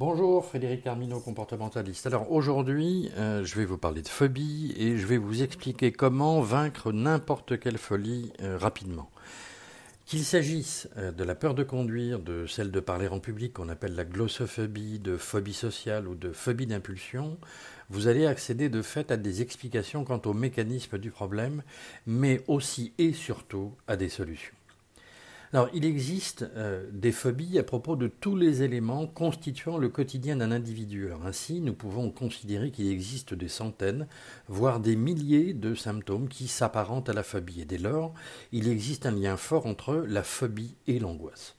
Bonjour, Frédéric Armino, comportementaliste. Alors aujourd'hui, euh, je vais vous parler de phobie et je vais vous expliquer comment vaincre n'importe quelle folie euh, rapidement. Qu'il s'agisse euh, de la peur de conduire, de celle de parler en public qu'on appelle la glossophobie, de phobie sociale ou de phobie d'impulsion, vous allez accéder de fait à des explications quant au mécanisme du problème, mais aussi et surtout à des solutions. Alors, il existe euh, des phobies à propos de tous les éléments constituant le quotidien d'un individu. Alors, ainsi, nous pouvons considérer qu'il existe des centaines, voire des milliers de symptômes qui s'apparentent à la phobie. Et dès lors, il existe un lien fort entre la phobie et l'angoisse.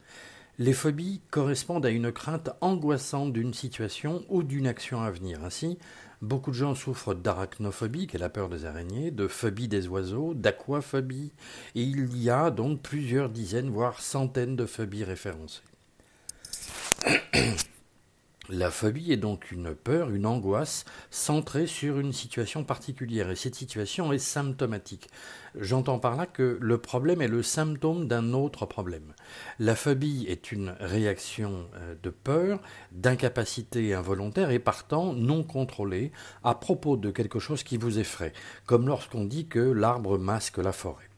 Les phobies correspondent à une crainte angoissante d'une situation ou d'une action à venir. Ainsi, beaucoup de gens souffrent d'arachnophobie, qui est la peur des araignées, de phobie des oiseaux, d'aquaphobie, et il y a donc plusieurs dizaines, voire centaines de phobies référencées. La phobie est donc une peur, une angoisse centrée sur une situation particulière et cette situation est symptomatique. J'entends par là que le problème est le symptôme d'un autre problème. La phobie est une réaction euh, de peur, d'incapacité involontaire et partant non contrôlée à propos de quelque chose qui vous effraie, comme lorsqu'on dit que l'arbre masque la forêt.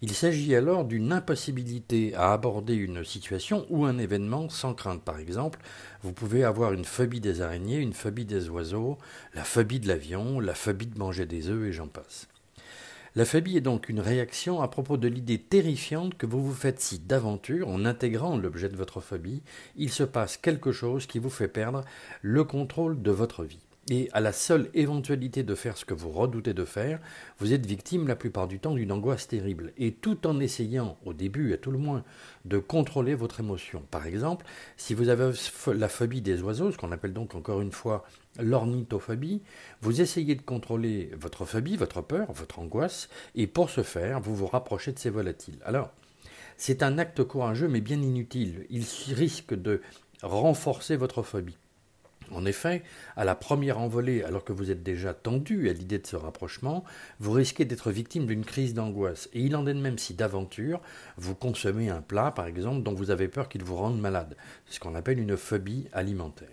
Il s'agit alors d'une impossibilité à aborder une situation ou un événement sans crainte. Par exemple, vous pouvez avoir une phobie des araignées, une phobie des oiseaux, la phobie de l'avion, la phobie de manger des œufs et j'en passe. La phobie est donc une réaction à propos de l'idée terrifiante que vous vous faites si d'aventure, en intégrant l'objet de votre phobie, il se passe quelque chose qui vous fait perdre le contrôle de votre vie. Et à la seule éventualité de faire ce que vous redoutez de faire, vous êtes victime la plupart du temps d'une angoisse terrible. Et tout en essayant, au début à tout le moins, de contrôler votre émotion. Par exemple, si vous avez la phobie des oiseaux, ce qu'on appelle donc encore une fois l'ornithophobie, vous essayez de contrôler votre phobie, votre peur, votre angoisse, et pour ce faire, vous vous rapprochez de ces volatiles. Alors, c'est un acte courageux mais bien inutile. Il risque de renforcer votre phobie. En effet, à la première envolée, alors que vous êtes déjà tendu à l'idée de ce rapprochement, vous risquez d'être victime d'une crise d'angoisse. Et il en est de même si d'aventure, vous consommez un plat, par exemple, dont vous avez peur qu'il vous rende malade. C'est ce qu'on appelle une phobie alimentaire.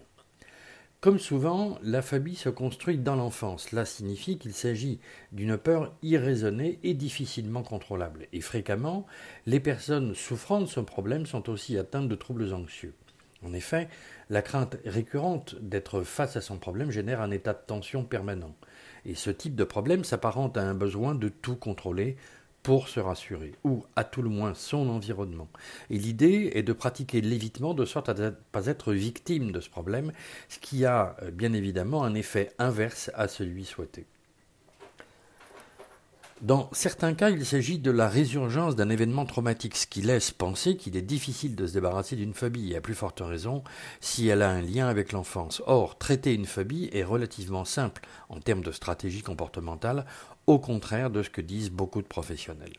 Comme souvent, la phobie se construit dans l'enfance. Cela signifie qu'il s'agit d'une peur irraisonnée et difficilement contrôlable. Et fréquemment, les personnes souffrant de ce problème sont aussi atteintes de troubles anxieux. En effet, la crainte récurrente d'être face à son problème génère un état de tension permanent. Et ce type de problème s'apparente à un besoin de tout contrôler pour se rassurer, ou à tout le moins son environnement. Et l'idée est de pratiquer l'évitement de sorte à ne pas être victime de ce problème, ce qui a euh, bien évidemment un effet inverse à celui souhaité. Dans certains cas, il s'agit de la résurgence d'un événement traumatique, ce qui laisse penser qu'il est difficile de se débarrasser d'une phobie, et à plus forte raison si elle a un lien avec l'enfance. Or, traiter une phobie est relativement simple en termes de stratégie comportementale, au contraire de ce que disent beaucoup de professionnels.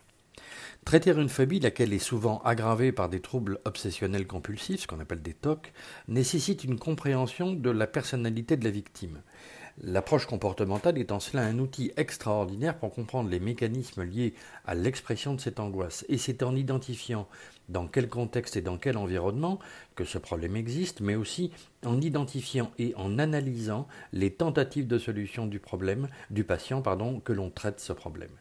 Traiter une phobie, laquelle est souvent aggravée par des troubles obsessionnels compulsifs, ce qu'on appelle des TOC, nécessite une compréhension de la personnalité de la victime. L'approche comportementale est en cela un outil extraordinaire pour comprendre les mécanismes liés à l'expression de cette angoisse. Et c'est en identifiant dans quel contexte et dans quel environnement que ce problème existe, mais aussi en identifiant et en analysant les tentatives de solution du problème du patient que l'on traite ce problème.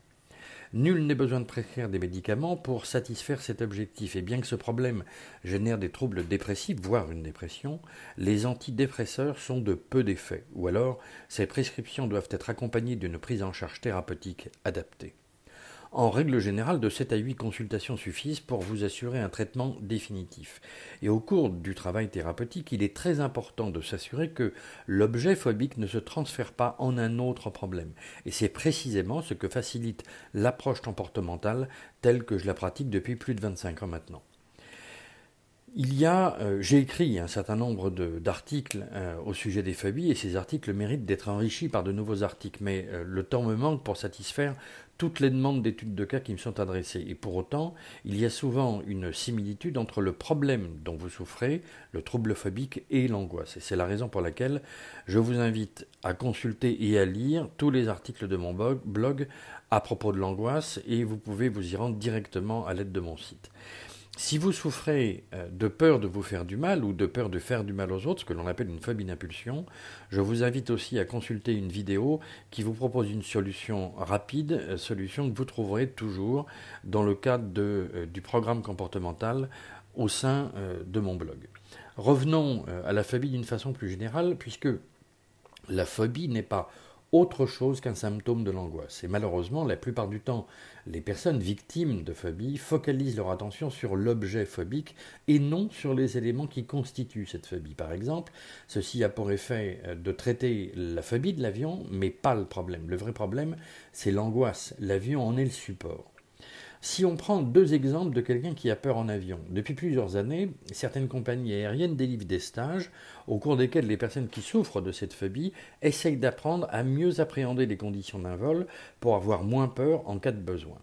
Nul n'est besoin de prescrire des médicaments pour satisfaire cet objectif, et bien que ce problème génère des troubles dépressifs, voire une dépression, les antidépresseurs sont de peu d'effet, ou alors ces prescriptions doivent être accompagnées d'une prise en charge thérapeutique adaptée. En règle générale, de 7 à 8 consultations suffisent pour vous assurer un traitement définitif. Et au cours du travail thérapeutique, il est très important de s'assurer que l'objet phobique ne se transfère pas en un autre problème. Et c'est précisément ce que facilite l'approche comportementale telle que je la pratique depuis plus de 25 ans maintenant. Il y a, euh, j'ai écrit un certain nombre d'articles euh, au sujet des phobies et ces articles méritent d'être enrichis par de nouveaux articles, mais euh, le temps me manque pour satisfaire toutes les demandes d'études de cas qui me sont adressées. Et pour autant, il y a souvent une similitude entre le problème dont vous souffrez, le trouble phobique et l'angoisse. Et c'est la raison pour laquelle je vous invite à consulter et à lire tous les articles de mon blog à propos de l'angoisse et vous pouvez vous y rendre directement à l'aide de mon site. Si vous souffrez euh, de peur de vous faire du mal ou de peur de faire du mal aux autres, ce que l'on appelle une phobie d'impulsion, je vous invite aussi à consulter une vidéo qui vous propose une solution rapide, euh, solution que vous trouverez toujours dans le cadre euh, du programme comportemental au sein de mon blog. Revenons à la phobie d'une façon plus générale, puisque la phobie n'est pas autre chose qu'un symptôme de l'angoisse. Et malheureusement, la plupart du temps, les personnes victimes de phobie focalisent leur attention sur l'objet phobique et non sur les éléments qui constituent cette phobie. Par exemple, ceci a pour effet euh, de traiter la phobie de l'avion, mais pas le problème. Le vrai problème, c'est l'angoisse. L'avion en est le support. Si on prend deux exemples de quelqu'un qui a peur en avion, depuis plusieurs années, certaines compagnies aériennes délivrent des stages au cours desquels les personnes qui souffrent de cette phobie essayent d'apprendre à mieux appréhender les conditions d'un vol pour avoir moins peur en cas de besoin.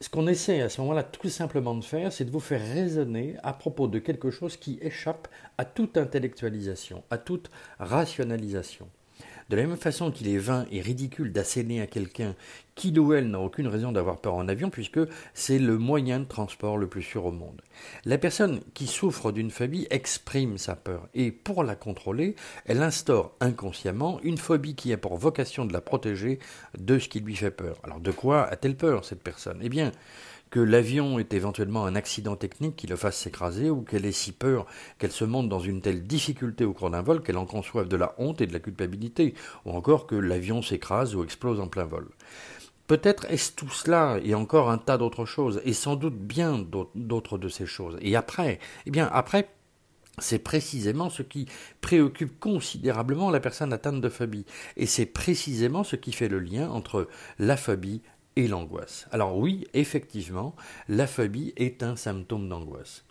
Ce qu'on essaie à ce moment-là tout simplement de faire, c'est de vous faire raisonner à propos de quelque chose qui échappe à toute intellectualisation, à toute rationalisation. De la même façon qu'il est vain et ridicule d'asséner à quelqu'un qu'il ou elle n'a aucune raison d'avoir peur en avion puisque c'est le moyen de transport le plus sûr au monde. La personne qui souffre d'une phobie exprime sa peur et pour la contrôler, elle instaure inconsciemment une phobie qui a pour vocation de la protéger de ce qui lui fait peur. Alors de quoi a-t-elle peur cette personne? Eh bien, que l'avion est éventuellement un accident technique qui le fasse s'écraser ou qu'elle ait si peur qu'elle se monte dans une telle difficulté au cours d'un vol qu'elle en conçoive de la honte et de la culpabilité, ou encore que l'avion s'écrase ou explose en plein vol. Peut-être est-ce tout cela et encore un tas d'autres choses, et sans doute bien d'autres de ces choses. Et après, eh bien après, c'est précisément ce qui préoccupe considérablement la personne atteinte de phobie. Et c'est précisément ce qui fait le lien entre la phobie et l'angoisse. Alors oui, effectivement, la phobie est un symptôme d'angoisse.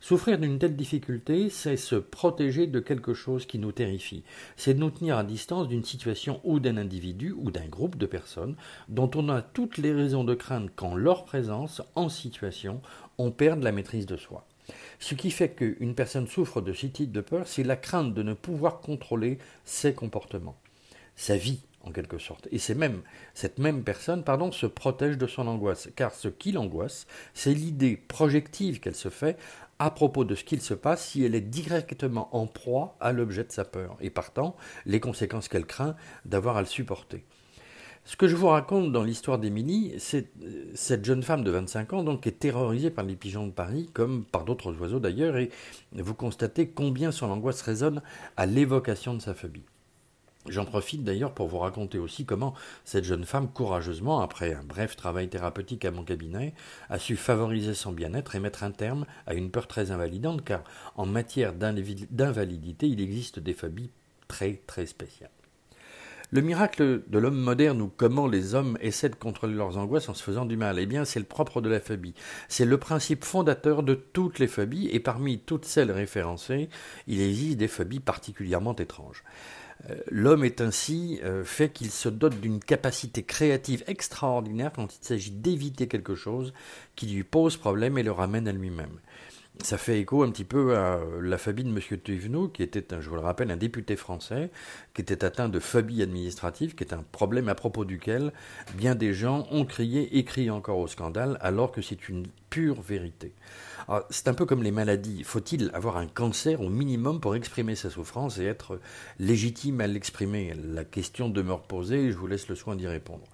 Souffrir d'une telle difficulté, c'est se protéger de quelque chose qui nous terrifie. C'est nous tenir à distance d'une situation ou d'un individu ou d'un groupe de personnes dont on a toutes les raisons de craindre qu'en leur présence, en situation, on perde la maîtrise de soi. Ce qui fait qu'une personne souffre de ce type de peur, c'est la crainte de ne pouvoir contrôler ses comportements, sa vie en quelque sorte. Et c'est même cette même personne, pardon, se protège de son angoisse, car ce qui l'angoisse, c'est l'idée projective qu'elle se fait à propos de ce qu'il se passe si elle est directement en proie à l'objet de sa peur, et partant les conséquences qu'elle craint d'avoir à le supporter. Ce que je vous raconte dans l'histoire d'Émilie, c'est cette jeune femme de 25 ans donc, qui est terrorisée par les pigeons de Paris, comme par d'autres oiseaux d'ailleurs, et vous constatez combien son angoisse résonne à l'évocation de sa phobie. J'en profite d'ailleurs pour vous raconter aussi comment cette jeune femme, courageusement, après un bref travail thérapeutique à mon cabinet, a su favoriser son bien-être et mettre un terme à une peur très invalidante, car en matière d'invalidité, il existe des phobies très très spéciales. Le miracle de l'homme moderne ou comment les hommes essaient de contrôler leurs angoisses en se faisant du mal, eh bien c'est le propre de la phobie. C'est le principe fondateur de toutes les phobies et parmi toutes celles référencées, il existe des phobies particulièrement étranges. Euh, l'homme est ainsi euh, fait qu'il se dote d'une capacité créative extraordinaire quand il s'agit d'éviter quelque chose qui lui pose problème et le ramène à lui-même. Ça fait écho un petit peu à la phobie de M. Thévenoud, qui était, je vous le rappelle, un député français, qui était atteint de phobie administrative, qui est un problème à propos duquel bien des gens ont crié et crient encore au scandale, alors que c'est une pure vérité. C'est un peu comme les maladies. Faut-il avoir un cancer au minimum pour exprimer sa souffrance et être légitime à l'exprimer? La question demeure posée et je vous laisse le soin d'y répondre.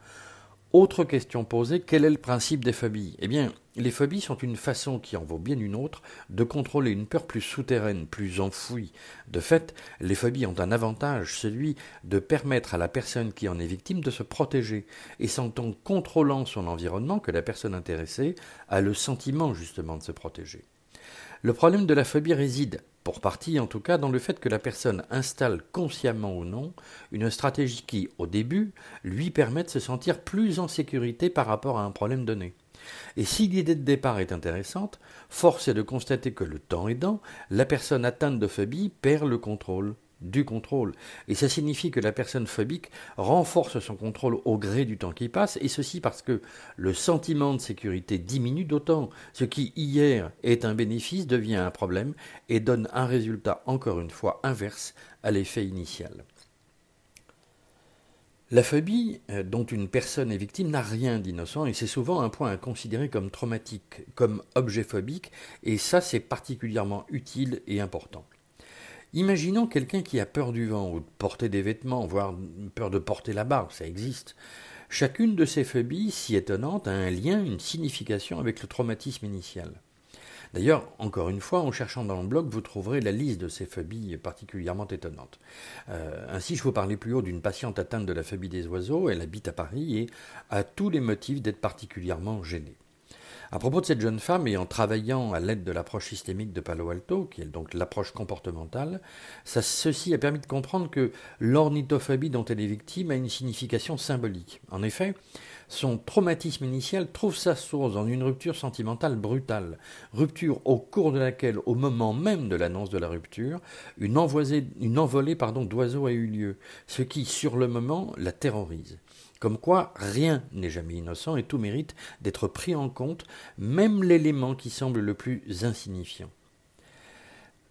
Autre question posée, quel est le principe des phobies Eh bien, les phobies sont une façon, qui en vaut bien une autre, de contrôler une peur plus souterraine, plus enfouie. De fait, les phobies ont un avantage, celui de permettre à la personne qui en est victime de se protéger, et c'est en contrôlant son environnement que la personne intéressée a le sentiment justement de se protéger. Le problème de la phobie réside, pour partie en tout cas, dans le fait que la personne installe consciemment ou non une stratégie qui, au début, lui permet de se sentir plus en sécurité par rapport à un problème donné. Et si l'idée de départ est intéressante, force est de constater que le temps aidant, la personne atteinte de phobie perd le contrôle du contrôle. Et ça signifie que la personne phobique renforce son contrôle au gré du temps qui passe, et ceci parce que le sentiment de sécurité diminue d'autant. Ce qui hier est un bénéfice devient un problème et donne un résultat encore une fois inverse à l'effet initial. La phobie euh, dont une personne est victime n'a rien d'innocent et c'est souvent un point à considérer comme traumatique, comme objet phobique, et ça c'est particulièrement utile et important. Imaginons quelqu'un qui a peur du vent ou de porter des vêtements, voire peur de porter la barbe, ça existe. Chacune de ces phobies, si étonnantes, a un lien, une signification avec le traumatisme initial. D'ailleurs, encore une fois, en cherchant dans le blog, vous trouverez la liste de ces phobies particulièrement étonnantes. Euh, ainsi, je vous parlais plus haut d'une patiente atteinte de la phobie des oiseaux, elle habite à Paris et a tous les motifs d'être particulièrement gênée. À propos de cette jeune femme, et en travaillant à l'aide de l'approche systémique de Palo Alto, qui est donc l'approche comportementale, ceci a permis de comprendre que l'ornithophobie dont elle est victime a une signification symbolique. En effet, son traumatisme initial trouve sa source dans une rupture sentimentale brutale, rupture au cours de laquelle, au moment même de l'annonce de la rupture, une, une envolée d'oiseaux a eu lieu, ce qui, sur le moment, la terrorise. Comme quoi, rien n'est jamais innocent et tout mérite d'être pris en compte, même l'élément qui semble le plus insignifiant.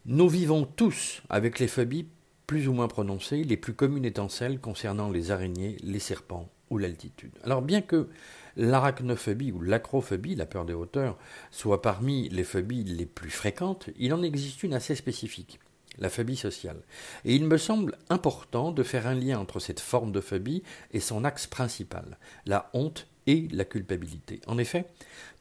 Nous vivons tous avec les phobies plus ou moins prononcées, les plus communes étant celles concernant les araignées, les serpents ou l'altitude. Alors bien que l'arachnophobie ou l'acrophobie, la peur des hauteurs, soit parmi les phobies les plus fréquentes, il en existe une assez spécifique la phobie sociale. Et il me semble important de faire un lien entre cette forme de phobie et son axe principal, la honte et la culpabilité. En effet,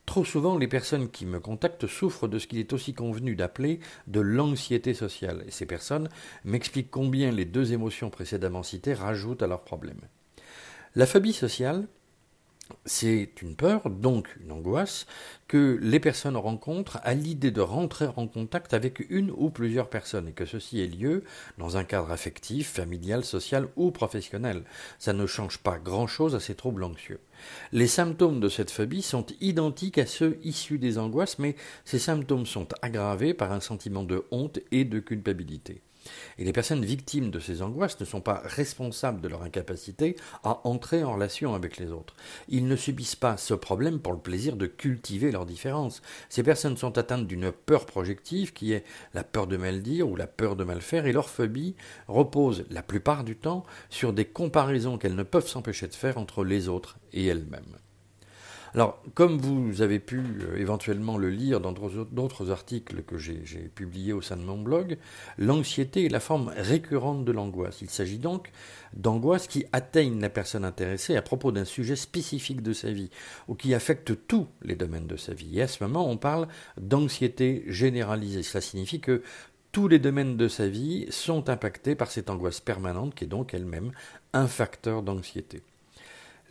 trop souvent les personnes qui me contactent souffrent de ce qu'il est aussi convenu d'appeler de l'anxiété sociale, et ces personnes m'expliquent combien les deux émotions précédemment citées rajoutent à leurs problèmes. La phobie sociale, c'est une peur, donc une angoisse, que les personnes rencontrent à l'idée de rentrer en contact avec une ou plusieurs personnes et que ceci ait lieu dans un cadre affectif, familial, social ou professionnel. Ça ne change pas grand-chose à ces troubles anxieux. Les symptômes de cette phobie sont identiques à ceux issus des angoisses, mais ces symptômes sont aggravés par un sentiment de honte et de culpabilité. Et les personnes victimes de ces angoisses ne sont pas responsables de leur incapacité à entrer en relation avec les autres. Ils ne subissent pas ce problème pour le plaisir de cultiver leurs différences. Ces personnes sont atteintes d'une peur projective qui est la peur de mal dire ou la peur de mal faire et leur phobie repose la plupart du temps sur des comparaisons qu'elles ne peuvent s'empêcher de faire entre les autres et elles-mêmes. Alors, comme vous avez pu euh, éventuellement le lire dans d'autres articles que j'ai publiés au sein de mon blog, l'anxiété est la forme récurrente de l'angoisse. Il s'agit donc d'angoisse qui atteignent la personne intéressée à propos d'un sujet spécifique de sa vie, ou qui affecte tous les domaines de sa vie. Et à ce moment, on parle d'anxiété généralisée. Cela signifie que tous les domaines de sa vie sont impactés par cette angoisse permanente qui est donc elle-même un facteur d'anxiété.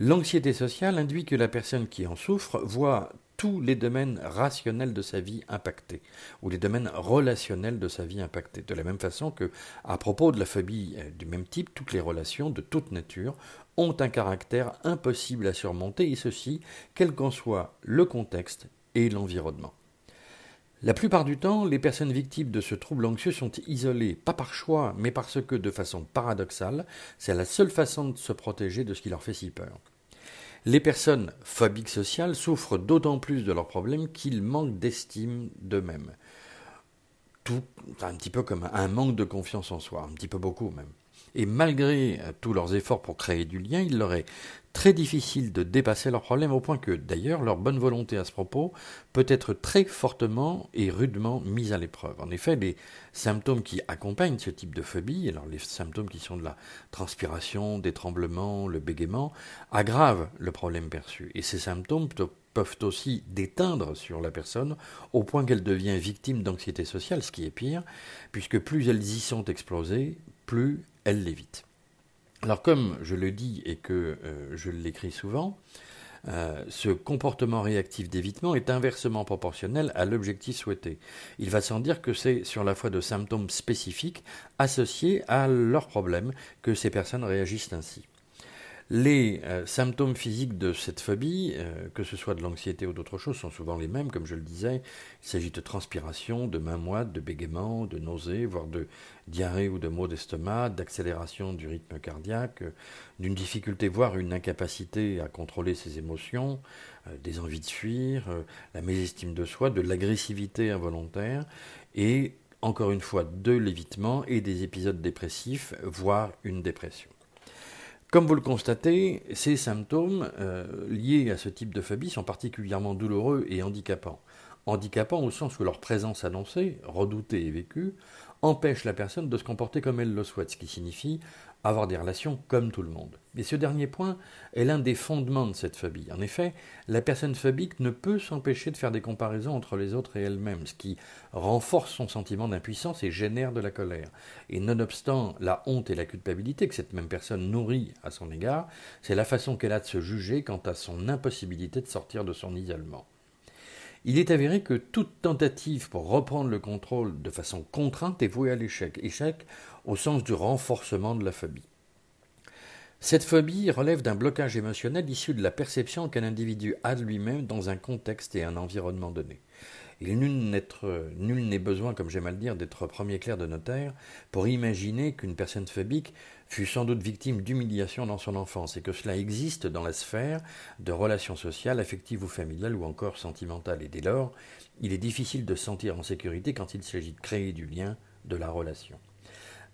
L'anxiété sociale induit que la personne qui en souffre voit tous les domaines rationnels de sa vie impactés, ou les domaines relationnels de sa vie impactés. De la même façon que, à propos de la phobie euh, du même type, toutes les relations de toute nature ont un caractère impossible à surmonter, et ceci, quel qu'en soit le contexte et l'environnement. La plupart du temps, les personnes victimes de ce trouble anxieux sont isolées, pas par choix, mais parce que, de façon paradoxale, c'est la seule façon de se protéger de ce qui leur fait si peur. Les personnes phobiques sociales souffrent d'autant plus de leurs problèmes qu'ils manquent d'estime d'eux-mêmes. Tout, un petit peu comme un manque de confiance en soi, un petit peu beaucoup même. Et malgré euh, tous leurs efforts pour créer du lien, il leur est très difficile de dépasser leurs problèmes au point que, d'ailleurs, leur bonne volonté à ce propos peut être très fortement et rudement mise à l'épreuve. En effet, les symptômes qui accompagnent ce type de phobie, alors les symptômes qui sont de la transpiration, des tremblements, le bégaiement, aggravent le problème perçu. Et ces symptômes peuvent aussi déteindre sur la personne au point qu'elle devient victime d'anxiété sociale, ce qui est pire, puisque plus elles y sont explosées, plus elle l'évite. Alors comme je le dis et que euh, je l'écris souvent, euh, ce comportement réactif d'évitement est inversement proportionnel à l'objectif souhaité. Il va sans dire que c'est sur la foi de symptômes spécifiques associés à leurs problèmes que ces personnes réagissent ainsi. Les euh, symptômes physiques de cette phobie, euh, que ce soit de l'anxiété ou d'autres choses, sont souvent les mêmes, comme je le disais. Il s'agit de transpiration, de mains moites, de bégaiement, de nausées, voire de diarrhée ou de maux d'estomac, d'accélération du rythme cardiaque, d'une difficulté, voire une incapacité à contrôler ses émotions, euh, des envies de fuir, la mésestime de soi, de l'agressivité involontaire, et encore une fois de l'évitement et des épisodes dépressifs, voire une dépression. Comme vous le constatez, ces symptômes euh, liés à ce type de phobie sont particulièrement douloureux et handicapants. Handicapants au sens où leur présence annoncée, redoutée et vécue, empêche la personne de se comporter comme elle le souhaite, ce qui signifie avoir des relations comme tout le monde. Et ce dernier point est l'un des fondements de cette phobie. En effet, la personne phobique ne peut s'empêcher de faire des comparaisons entre les autres et elle-même, ce qui renforce son sentiment d'impuissance et génère de la colère. Et nonobstant la honte et la culpabilité que cette même personne nourrit à son égard, c'est la façon qu'elle a de se juger quant à son impossibilité de sortir de son isolement. Il est avéré que toute tentative pour reprendre le contrôle de façon contrainte est vouée à l'échec, échec au sens du renforcement de la phobie. Cette phobie relève d'un blocage émotionnel issu de la perception qu'un individu a de lui-même dans un contexte et un environnement donné. Il nul n'est besoin, comme j'aime à le dire, d'être premier clerc de notaire pour imaginer qu'une personne phobique fut sans doute victime d'humiliation dans son enfance et que cela existe dans la sphère de relations sociales, affectives ou familiales ou encore sentimentales. Et dès lors, il est difficile de se sentir en sécurité quand il s'agit de créer du lien, de la relation.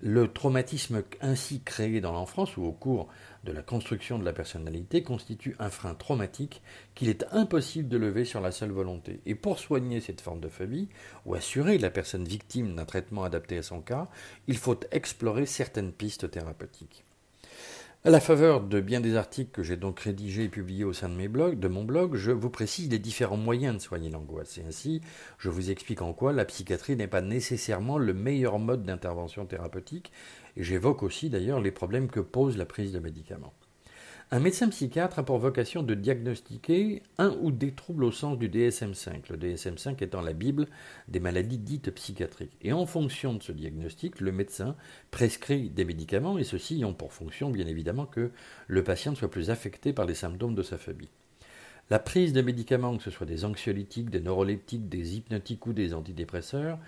Le traumatisme ainsi créé dans l'enfance ou au cours de la construction de la personnalité constitue un frein traumatique qu'il est impossible de lever sur la seule volonté. Et pour soigner cette forme de phobie, ou assurer la personne victime d'un traitement adapté à son cas, il faut explorer certaines pistes thérapeutiques. À la faveur de bien des articles que j'ai donc rédigés et publiés au sein de, mon blog, je vous précise les différents moyens de soigner l'angoisse. Et ainsi, je vous explique en quoi la psychiatrie n'est pas nécessairement le meilleur mode d'intervention thérapeutique, et j'évoque aussi d'ailleurs les problèmes que pose la prise de médicaments. Un médecin psychiatre a pour vocation de diagnostiquer un ou des troubles au sens du DSM-5, le DSM-5 étant la Bible des maladies dites psychiatriques. Et en fonction de ce diagnostic, le médecin prescrit des médicaments, et ceux-ci ont pour fonction, bien évidemment, que le patient soit plus affecté par les symptômes de sa phobie. La prise de médicaments, que ce soit des anxiolytiques, des neuroleptiques, des hypnotiques ou des antidépresseurs,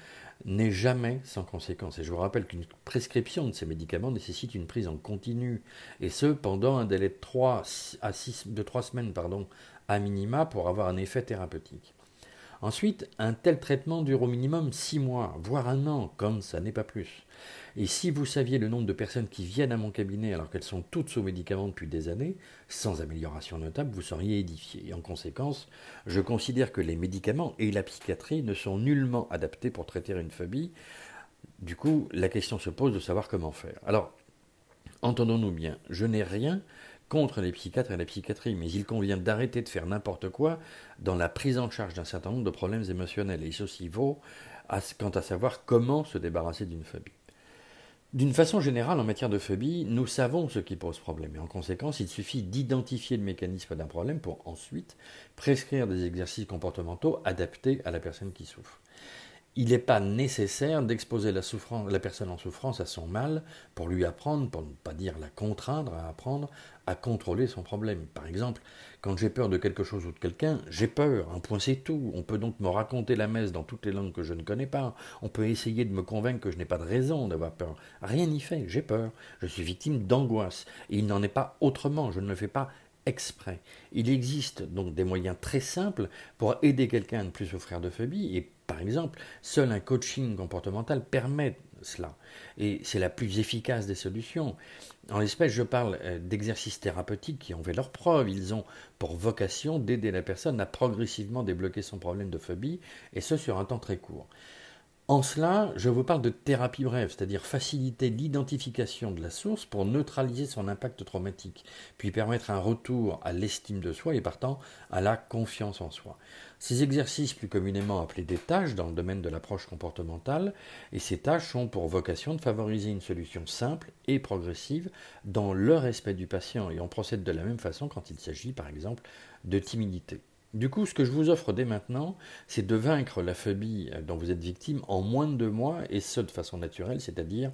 n'est jamais sans conséquence. Et je vous rappelle qu'une prescription de ces médicaments nécessite une prise en continu, et ce pendant un délai de 3 à 6, de 3 semaines à minima pour avoir un effet thérapeutique. Ensuite, un tel traitement dure au minimum 6 mois, voire un an, comme ça n'est pas plus. Et si vous saviez le nombre de personnes qui viennent à mon cabinet alors qu'elles sont toutes sous médicaments depuis des années, sans amélioration notable, vous seriez édifié. Et en conséquence, je considère que les médicaments et la psychiatrie ne sont nullement adaptés pour traiter une phobie. Du coup, la question se pose de savoir comment faire. Alors, entendons-nous bien, je n'ai rien contre les psychiatres et la psychiatrie, mais il convient d'arrêter de faire n'importe quoi dans la prise en charge d'un certain nombre de problèmes émotionnels. Et ceci vaut quant à savoir comment se débarrasser d'une phobie. D'une façon générale, en matière de phobie, nous savons ce qui pose problème et en conséquence, il suffit d'identifier le mécanisme d'un problème pour ensuite prescrire des exercices comportementaux adaptés à la personne qui souffre il n'est pas nécessaire d'exposer la, personne en souffrance à son mal pour lui apprendre, pour ne pas dire la contraindre à apprendre à contrôler son problème. Par exemple, quand j'ai peur de quelque chose ou de quelqu'un, j'ai peur, un point c'est tout. On peut donc me raconter la messe dans toutes les langues que je ne connais pas. On peut essayer de me convaincre que je n'ai pas de raison d'avoir peur. Rien n'y fait, j'ai peur. Je suis victime d'angoisse. Et il n'en est pas autrement, je ne le fais pas exprès. Il existe donc des moyens très simples pour aider quelqu'un à ne plus souffrir de phobie et par exemple, seul un coaching comportemental permet cela. Et c'est la plus efficace des solutions. En l'espèce, je parle euh, d'exercices thérapeutiques qui ont fait leur preuve. Ils ont pour vocation d'aider la personne à progressivement débloquer son problème de phobie, et ce sur un temps très court. En cela, je vous parle de thérapie brève, c'est-à-dire faciliter l'identification de la source pour neutraliser son impact traumatique, puis permettre un retour à l'estime de soi et partant à la confiance en soi. Ces exercices, plus communément appelés des tâches dans le domaine de l'approche comportementale, et ces tâches ont pour vocation de favoriser une solution simple et progressive dans le respect du patient, et on procède de la même façon quand il s'agit par exemple de timidité. Du coup, ce que je vous offre dès maintenant, c'est de vaincre la phobie dont vous êtes victime en moins de deux mois, et ce de façon naturelle, c'est-à-dire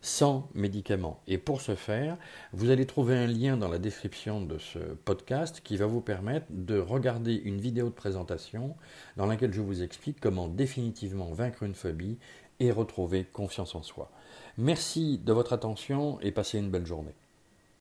sans médicaments. Et pour ce faire, vous allez trouver un lien dans la description de ce podcast qui va vous permettre de regarder une vidéo de présentation dans laquelle je vous explique comment définitivement vaincre une phobie et retrouver confiance en soi. Merci de votre attention et passez une belle journée.